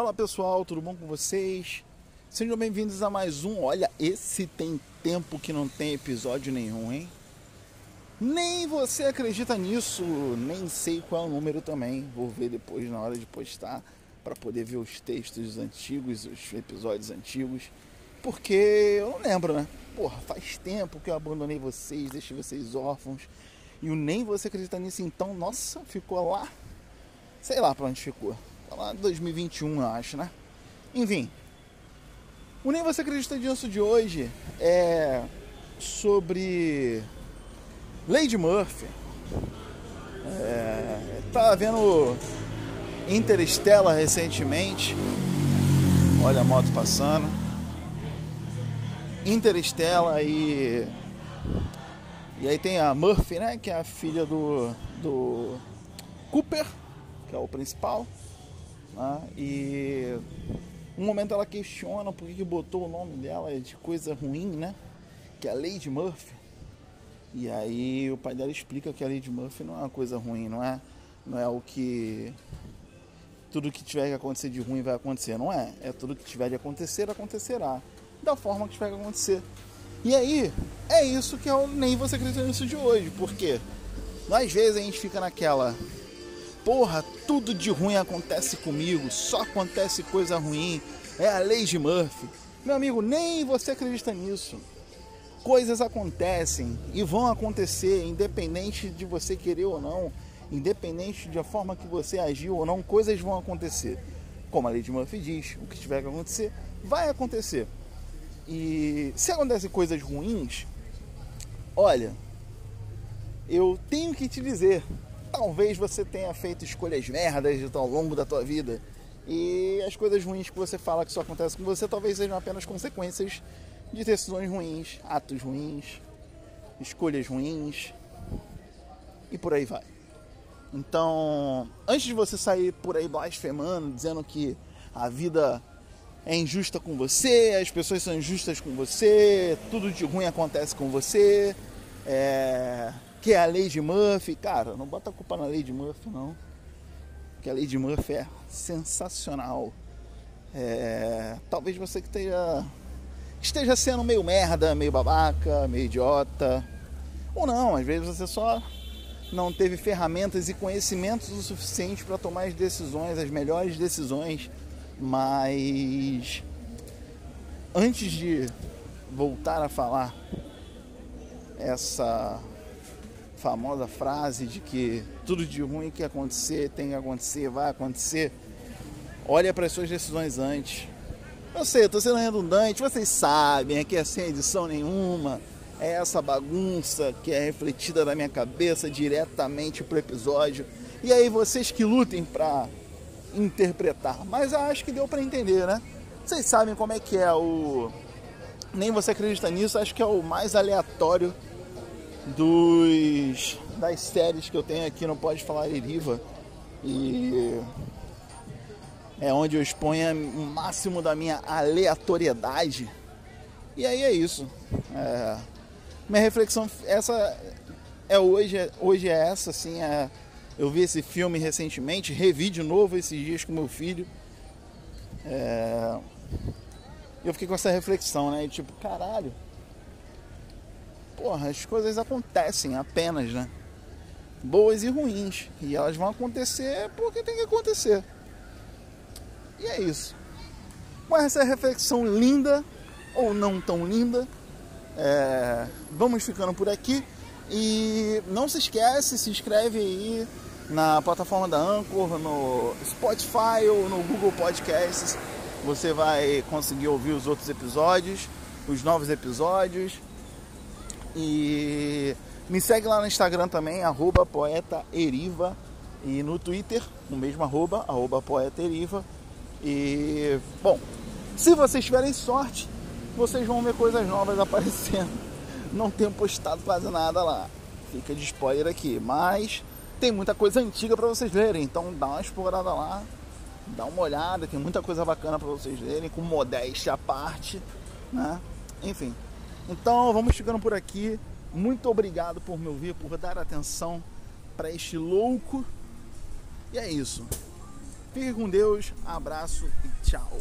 Fala pessoal, tudo bom com vocês? Sejam bem-vindos a mais um. Olha, esse tem tempo que não tem episódio nenhum, hein? Nem você acredita nisso, nem sei qual é o número também. Vou ver depois na hora de postar para poder ver os textos antigos, os episódios antigos, porque eu não lembro, né? Porra, faz tempo que eu abandonei vocês, deixei vocês órfãos. E o nem você acredita nisso, então, nossa, ficou lá. Sei lá pra onde ficou. Tá lá 2021, eu acho, né? Enfim. O Nem Você Acredita nisso de hoje é sobre Lady Murphy. É, tava vendo Interstellar recentemente. Olha a moto passando. Interstellar e. E aí tem a Murphy, né? Que é a filha do, do Cooper, que é o principal. Né? E um momento ela questiona por que botou o nome dela de coisa ruim, né? Que é a Lady Murphy. E aí o pai dela explica que a Lady Murphy não é uma coisa ruim, não é, não é o que tudo que tiver que acontecer de ruim vai acontecer, não é? É tudo que tiver de acontecer acontecerá da forma que tiver que acontecer. E aí, é isso que eu nem você acredita nisso de hoje, porque às vezes a gente fica naquela porra, tudo de ruim acontece comigo, só acontece coisa ruim, é a lei de Murphy. Meu amigo, nem você acredita nisso. Coisas acontecem e vão acontecer, independente de você querer ou não, independente da forma que você agiu ou não, coisas vão acontecer. Como a lei de Murphy diz, o que tiver que acontecer, vai acontecer. E se acontecem coisas ruins, olha, eu tenho que te dizer, talvez você tenha feito escolhas merdas ao longo da tua vida. E as coisas ruins que você fala que só acontecem com você talvez sejam apenas consequências de decisões ruins, atos ruins, escolhas ruins e por aí vai. Então, antes de você sair por aí blasfemando, dizendo que a vida é injusta com você, as pessoas são injustas com você, tudo de ruim acontece com você, é, que é a lei de Murphy. Cara, não bota a culpa na lei de Murphy, não. Porque a lei de Murphy é sensacional. É, talvez você que esteja, esteja sendo meio merda, meio babaca, meio idiota. Ou não, às vezes você só não teve ferramentas e conhecimentos o suficiente para tomar as decisões, as melhores decisões mas antes de voltar a falar essa famosa frase de que tudo de ruim que acontecer tem que acontecer, vai acontecer, olha para as suas decisões antes. Eu sei, estou sendo redundante, vocês sabem, aqui é sem edição nenhuma, é essa bagunça que é refletida na minha cabeça diretamente pro episódio. E aí vocês que lutem para interpretar, mas acho que deu para entender, né? Vocês sabem como é que é o. Nem você acredita nisso, acho que é o mais aleatório dos das séries que eu tenho aqui no Pode Falar Iriva. E é onde eu exponho o máximo da minha aleatoriedade. E aí é isso. É... Minha reflexão, essa é hoje, hoje é essa, assim, é eu vi esse filme recentemente, revi de novo esses dias com meu filho. É... Eu fiquei com essa reflexão, né? Tipo, caralho. Porra, as coisas acontecem apenas, né? Boas e ruins. E elas vão acontecer porque tem que acontecer. E é isso. Com essa reflexão linda, ou não tão linda, é... vamos ficando por aqui. E não se esquece, se inscreve aí na plataforma da Anchor, no Spotify ou no Google Podcasts. Você vai conseguir ouvir os outros episódios, os novos episódios. E me segue lá no Instagram também, arroba poetaeriva. E no Twitter, o mesmo arroba, arroba poetaeriva. E, bom, se vocês tiverem sorte, vocês vão ver coisas novas aparecendo. Não tenho postado quase nada lá. Fica de spoiler aqui. Mas tem muita coisa antiga para vocês lerem, então dá uma explorada lá, dá uma olhada, tem muita coisa bacana para vocês lerem, com modéstia à parte, né? Enfim. Então vamos chegando por aqui. Muito obrigado por me ouvir, por dar atenção para este louco. E é isso. Fique com Deus, abraço e tchau.